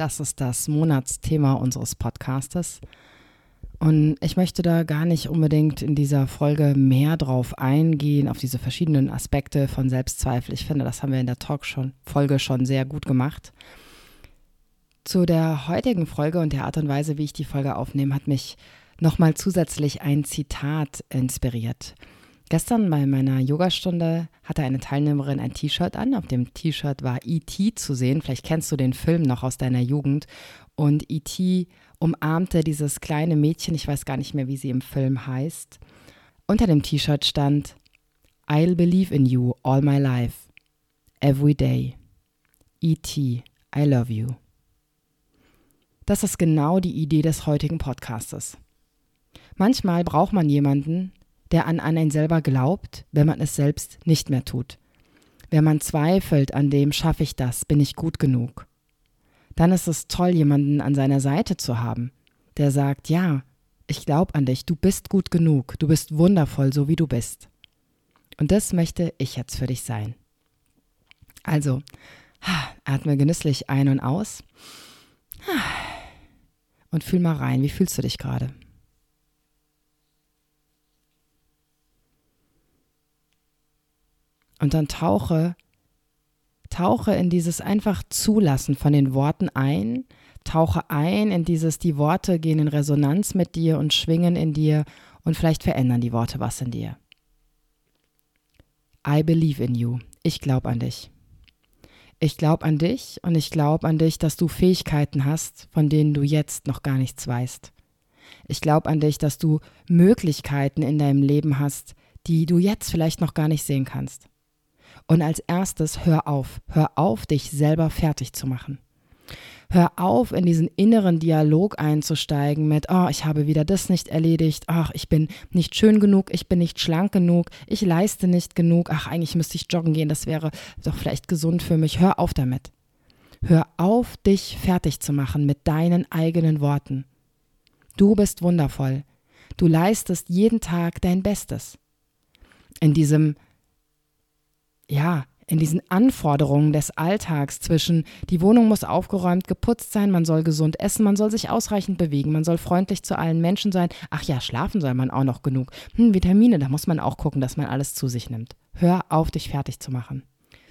Das ist das Monatsthema unseres Podcastes. Und ich möchte da gar nicht unbedingt in dieser Folge mehr drauf eingehen, auf diese verschiedenen Aspekte von Selbstzweifel. Ich finde, das haben wir in der Talk schon, Folge schon sehr gut gemacht. Zu der heutigen Folge und der Art und Weise, wie ich die Folge aufnehme, hat mich nochmal zusätzlich ein Zitat inspiriert. Gestern bei meiner Yogastunde hatte eine Teilnehmerin ein T-Shirt an. Auf dem T-Shirt war E.T. zu sehen. Vielleicht kennst du den Film noch aus deiner Jugend. Und E.T. umarmte dieses kleine Mädchen, ich weiß gar nicht mehr, wie sie im Film heißt. Unter dem T-Shirt stand I'll believe in you all my life, every day. E.T. I love you. Das ist genau die Idee des heutigen Podcastes. Manchmal braucht man jemanden, der an einen selber glaubt, wenn man es selbst nicht mehr tut. Wenn man zweifelt an dem, schaffe ich das, bin ich gut genug. Dann ist es toll, jemanden an seiner Seite zu haben, der sagt, ja, ich glaube an dich, du bist gut genug, du bist wundervoll, so wie du bist. Und das möchte ich jetzt für dich sein. Also, atme genüsslich ein und aus und fühl mal rein, wie fühlst du dich gerade? Und dann tauche, tauche in dieses einfach Zulassen von den Worten ein, tauche ein in dieses, die Worte gehen in Resonanz mit dir und schwingen in dir und vielleicht verändern die Worte was in dir. I believe in you. Ich glaube an dich. Ich glaube an dich und ich glaube an dich, dass du Fähigkeiten hast, von denen du jetzt noch gar nichts weißt. Ich glaube an dich, dass du Möglichkeiten in deinem Leben hast, die du jetzt vielleicht noch gar nicht sehen kannst. Und als erstes, hör auf. Hör auf, dich selber fertig zu machen. Hör auf, in diesen inneren Dialog einzusteigen mit, oh, ich habe wieder das nicht erledigt, ach, ich bin nicht schön genug, ich bin nicht schlank genug, ich leiste nicht genug, ach, eigentlich müsste ich joggen gehen, das wäre doch vielleicht gesund für mich. Hör auf damit. Hör auf, dich fertig zu machen mit deinen eigenen Worten. Du bist wundervoll. Du leistest jeden Tag dein Bestes. In diesem ja, in diesen Anforderungen des Alltags zwischen die Wohnung muss aufgeräumt, geputzt sein, man soll gesund essen, man soll sich ausreichend bewegen, man soll freundlich zu allen Menschen sein. Ach ja, schlafen soll man auch noch genug. Hm, Vitamine, da muss man auch gucken, dass man alles zu sich nimmt. Hör auf, dich fertig zu machen.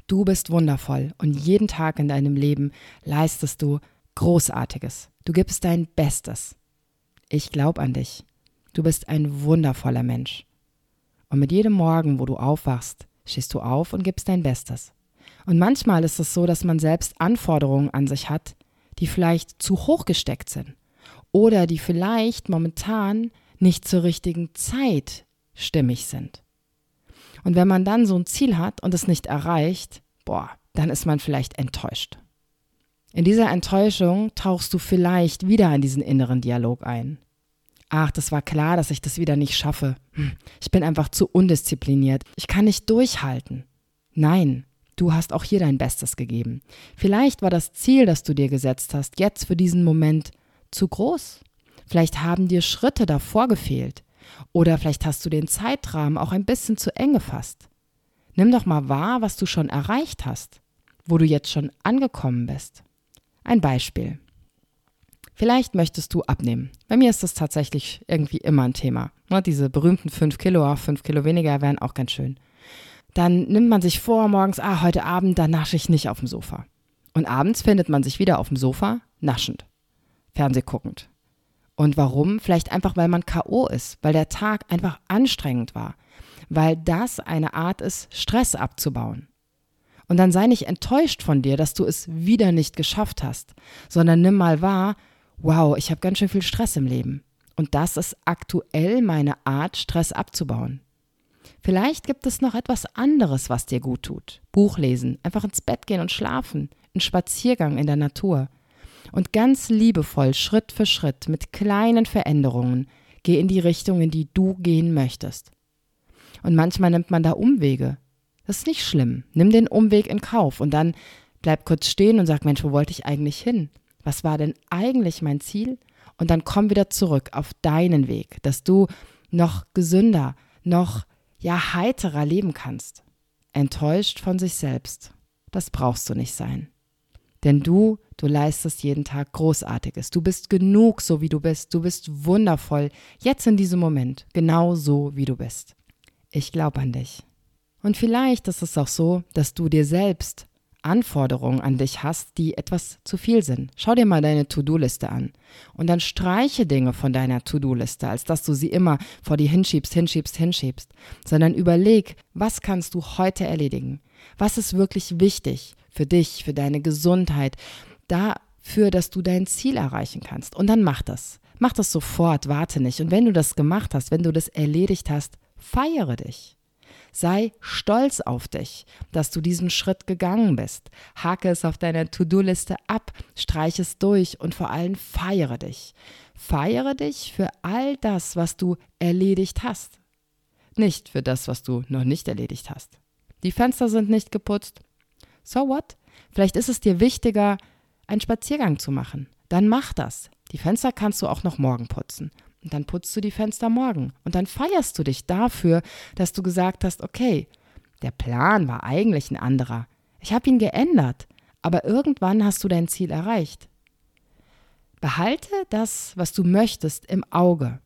Du bist wundervoll und jeden Tag in deinem Leben leistest du Großartiges. Du gibst dein Bestes. Ich glaube an dich. Du bist ein wundervoller Mensch. Und mit jedem Morgen, wo du aufwachst, stehst du auf und gibst dein Bestes. Und manchmal ist es so, dass man selbst Anforderungen an sich hat, die vielleicht zu hoch gesteckt sind oder die vielleicht momentan nicht zur richtigen Zeit stimmig sind. Und wenn man dann so ein Ziel hat und es nicht erreicht, boah, dann ist man vielleicht enttäuscht. In dieser Enttäuschung tauchst du vielleicht wieder in diesen inneren Dialog ein ach, das war klar, dass ich das wieder nicht schaffe. Hm, ich bin einfach zu undiszipliniert. Ich kann nicht durchhalten. Nein, du hast auch hier dein Bestes gegeben. Vielleicht war das Ziel, das du dir gesetzt hast, jetzt für diesen Moment zu groß. Vielleicht haben dir Schritte davor gefehlt. Oder vielleicht hast du den Zeitrahmen auch ein bisschen zu eng gefasst. Nimm doch mal wahr, was du schon erreicht hast, wo du jetzt schon angekommen bist. Ein Beispiel. Vielleicht möchtest du abnehmen. Bei mir ist das tatsächlich irgendwie immer ein Thema. Ne, diese berühmten 5 Kilo, 5 Kilo weniger wären auch ganz schön. Dann nimmt man sich vor, morgens, ah, heute Abend, da nasche ich nicht auf dem Sofa. Und abends findet man sich wieder auf dem Sofa, naschend, Fernseh guckend. Und warum? Vielleicht einfach, weil man K.O. ist, weil der Tag einfach anstrengend war, weil das eine Art ist, Stress abzubauen. Und dann sei nicht enttäuscht von dir, dass du es wieder nicht geschafft hast, sondern nimm mal wahr, wow, ich habe ganz schön viel Stress im Leben. Und das ist aktuell meine Art, Stress abzubauen. Vielleicht gibt es noch etwas anderes, was dir gut tut. Buch lesen, einfach ins Bett gehen und schlafen, ein Spaziergang in der Natur. Und ganz liebevoll, Schritt für Schritt, mit kleinen Veränderungen, geh in die Richtung, in die du gehen möchtest. Und manchmal nimmt man da Umwege. Das ist nicht schlimm. Nimm den Umweg in Kauf und dann bleib kurz stehen und sag, Mensch, wo wollte ich eigentlich hin? Was war denn eigentlich mein Ziel? Und dann komm wieder zurück auf deinen Weg, dass du noch gesünder, noch ja heiterer leben kannst. Enttäuscht von sich selbst. Das brauchst du nicht sein. Denn du, du leistest jeden Tag Großartiges. Du bist genug, so wie du bist. Du bist wundervoll, jetzt in diesem Moment, genau so, wie du bist. Ich glaube an dich. Und vielleicht ist es auch so, dass du dir selbst Anforderungen an dich hast, die etwas zu viel sind. Schau dir mal deine To-Do-Liste an und dann streiche Dinge von deiner To-Do-Liste, als dass du sie immer vor dir hinschiebst, hinschiebst, hinschiebst, sondern überleg, was kannst du heute erledigen? Was ist wirklich wichtig für dich, für deine Gesundheit, dafür, dass du dein Ziel erreichen kannst? Und dann mach das. Mach das sofort, warte nicht. Und wenn du das gemacht hast, wenn du das erledigt hast, feiere dich. Sei stolz auf dich, dass du diesen Schritt gegangen bist. Hake es auf deiner To-Do-Liste ab, streich es durch und vor allem feiere dich. Feiere dich für all das, was du erledigt hast. Nicht für das, was du noch nicht erledigt hast. Die Fenster sind nicht geputzt. So what? Vielleicht ist es dir wichtiger, einen Spaziergang zu machen. Dann mach das. Die Fenster kannst du auch noch morgen putzen. Und dann putzt du die Fenster morgen. Und dann feierst du dich dafür, dass du gesagt hast, okay, der Plan war eigentlich ein anderer. Ich habe ihn geändert, aber irgendwann hast du dein Ziel erreicht. Behalte das, was du möchtest, im Auge.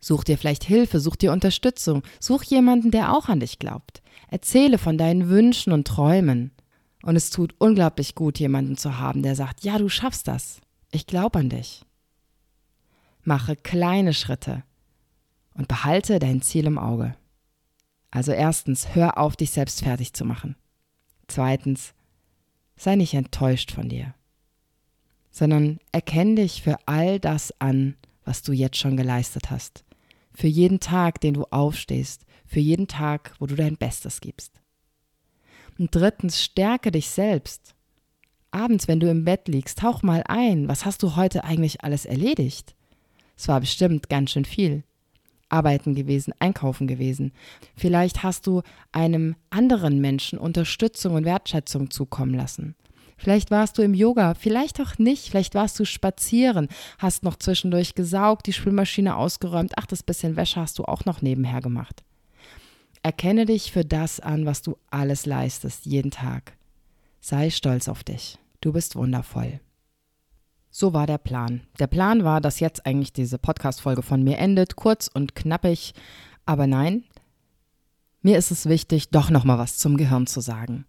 Such dir vielleicht Hilfe, such dir Unterstützung, such jemanden, der auch an dich glaubt. Erzähle von deinen Wünschen und Träumen. Und es tut unglaublich gut, jemanden zu haben, der sagt, ja, du schaffst das. Ich glaube an dich. Mache kleine Schritte und behalte dein Ziel im Auge. Also erstens, hör auf, dich selbst fertig zu machen. Zweitens, sei nicht enttäuscht von dir, sondern erkenn dich für all das an, was du jetzt schon geleistet hast. Für jeden Tag, den du aufstehst, für jeden Tag, wo du dein Bestes gibst. Und drittens, stärke dich selbst. Abends, wenn du im Bett liegst, tauch mal ein. Was hast du heute eigentlich alles erledigt? Es war bestimmt ganz schön viel. Arbeiten gewesen, einkaufen gewesen. Vielleicht hast du einem anderen Menschen Unterstützung und Wertschätzung zukommen lassen. Vielleicht warst du im Yoga, vielleicht auch nicht. Vielleicht warst du spazieren, hast noch zwischendurch gesaugt, die Spülmaschine ausgeräumt. Ach, das bisschen Wäsche hast du auch noch nebenher gemacht. Erkenne dich für das an, was du alles leistest, jeden Tag. Sei stolz auf dich. Du bist wundervoll. So war der Plan. Der Plan war, dass jetzt eigentlich diese Podcast-Folge von mir endet, kurz und knappig. Aber nein, mir ist es wichtig, doch nochmal was zum Gehirn zu sagen.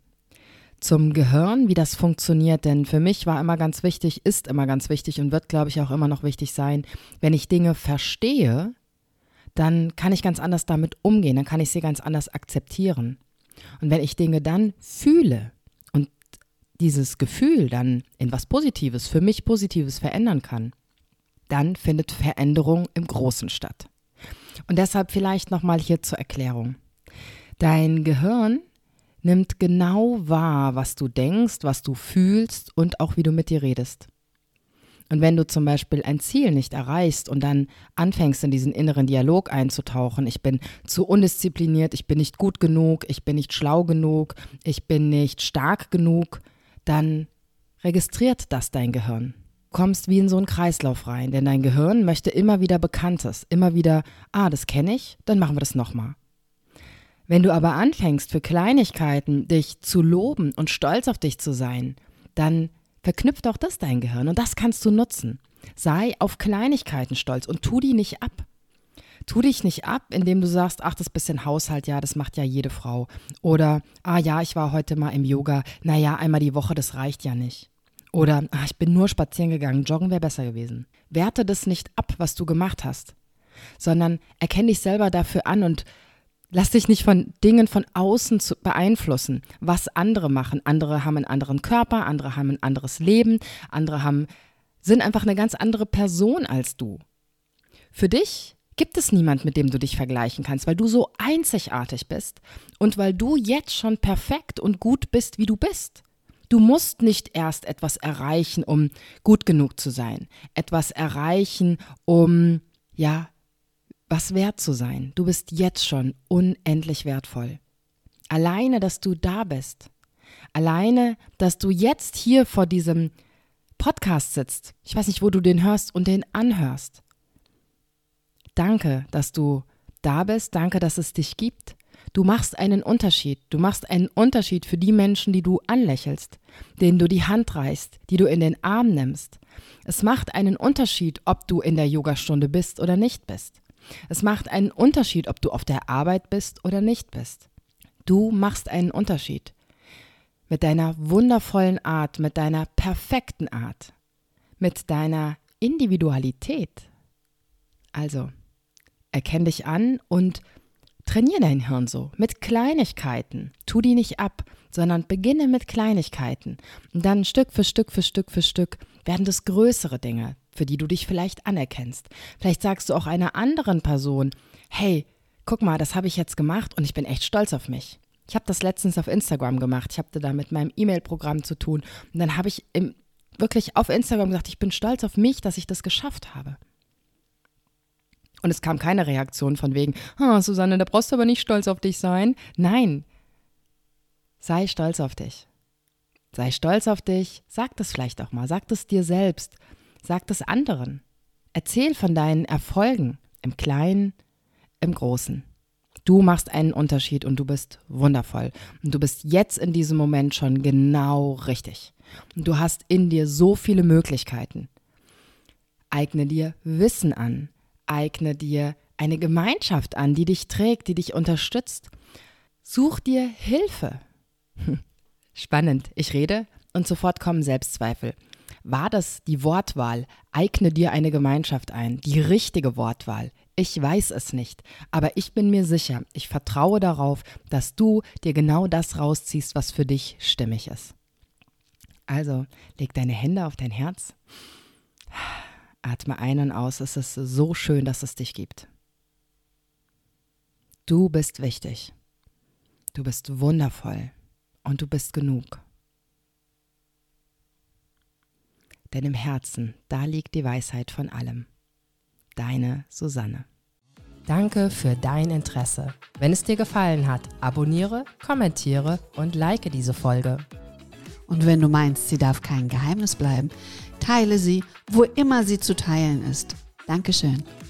Zum Gehirn, wie das funktioniert, denn für mich war immer ganz wichtig, ist immer ganz wichtig und wird, glaube ich, auch immer noch wichtig sein, wenn ich Dinge verstehe, dann kann ich ganz anders damit umgehen, dann kann ich sie ganz anders akzeptieren. Und wenn ich Dinge dann fühle, dieses Gefühl dann in was Positives, für mich Positives verändern kann, dann findet Veränderung im Großen statt. Und deshalb vielleicht nochmal hier zur Erklärung. Dein Gehirn nimmt genau wahr, was du denkst, was du fühlst und auch wie du mit dir redest. Und wenn du zum Beispiel ein Ziel nicht erreichst und dann anfängst in diesen inneren Dialog einzutauchen, ich bin zu undiszipliniert, ich bin nicht gut genug, ich bin nicht schlau genug, ich bin nicht stark genug, dann registriert das dein Gehirn. Kommst wie in so einen Kreislauf rein, denn dein Gehirn möchte immer wieder Bekanntes, immer wieder, ah, das kenne ich, dann machen wir das nochmal. Wenn du aber anfängst, für Kleinigkeiten dich zu loben und stolz auf dich zu sein, dann verknüpft auch das dein Gehirn und das kannst du nutzen. Sei auf Kleinigkeiten stolz und tu die nicht ab. Tu dich nicht ab, indem du sagst, ach, das bisschen Haushalt, ja, das macht ja jede Frau. Oder, ah ja, ich war heute mal im Yoga, naja, einmal die Woche, das reicht ja nicht. Oder, ah, ich bin nur spazieren gegangen, joggen wäre besser gewesen. Werte das nicht ab, was du gemacht hast, sondern erkenne dich selber dafür an und Lass dich nicht von Dingen von außen beeinflussen, was andere machen. Andere haben einen anderen Körper, andere haben ein anderes Leben, andere haben, sind einfach eine ganz andere Person als du. Für dich gibt es niemand, mit dem du dich vergleichen kannst, weil du so einzigartig bist und weil du jetzt schon perfekt und gut bist, wie du bist. Du musst nicht erst etwas erreichen, um gut genug zu sein, etwas erreichen, um, ja, was wert zu sein. Du bist jetzt schon unendlich wertvoll. Alleine, dass du da bist. Alleine, dass du jetzt hier vor diesem Podcast sitzt. Ich weiß nicht, wo du den hörst und den anhörst. Danke, dass du da bist. Danke, dass es dich gibt. Du machst einen Unterschied. Du machst einen Unterschied für die Menschen, die du anlächelst, denen du die Hand reichst, die du in den Arm nimmst. Es macht einen Unterschied, ob du in der Yogastunde bist oder nicht bist. Es macht einen Unterschied, ob du auf der Arbeit bist oder nicht bist. Du machst einen Unterschied. Mit deiner wundervollen Art, mit deiner perfekten Art, mit deiner Individualität. Also, erkenn dich an und trainier dein Hirn so mit Kleinigkeiten. Tu die nicht ab, sondern beginne mit Kleinigkeiten. Und dann Stück für Stück für Stück für Stück werden das größere Dinge, für die du dich vielleicht anerkennst. Vielleicht sagst du auch einer anderen Person, hey, guck mal, das habe ich jetzt gemacht und ich bin echt stolz auf mich. Ich habe das letztens auf Instagram gemacht. Ich habe da mit meinem E-Mail-Programm zu tun. Und dann habe ich im, wirklich auf Instagram gesagt, ich bin stolz auf mich, dass ich das geschafft habe. Und es kam keine Reaktion von wegen, oh, Susanne, da brauchst du aber nicht stolz auf dich sein. Nein, sei stolz auf dich. Sei stolz auf dich, sag das vielleicht auch mal, sag das dir selbst. Sag das anderen. Erzähl von deinen Erfolgen im Kleinen, im Großen. Du machst einen Unterschied und du bist wundervoll. Und du bist jetzt in diesem Moment schon genau richtig. Und du hast in dir so viele Möglichkeiten. Eigne dir Wissen an. Eigne dir eine Gemeinschaft an, die dich trägt, die dich unterstützt. Such dir Hilfe. Spannend. Ich rede und sofort kommen Selbstzweifel. War das die Wortwahl? Eigne dir eine Gemeinschaft ein. Die richtige Wortwahl. Ich weiß es nicht, aber ich bin mir sicher, ich vertraue darauf, dass du dir genau das rausziehst, was für dich stimmig ist. Also, leg deine Hände auf dein Herz. Atme ein und aus. Es ist so schön, dass es dich gibt. Du bist wichtig. Du bist wundervoll und du bist genug. denn im Herzen, da liegt die Weisheit von allem. Deine Susanne. Danke für dein Interesse. Wenn es dir gefallen hat, abonniere, kommentiere und like diese Folge. Und wenn du meinst, sie darf kein Geheimnis bleiben, teile sie, wo immer sie zu teilen ist. Dankeschön.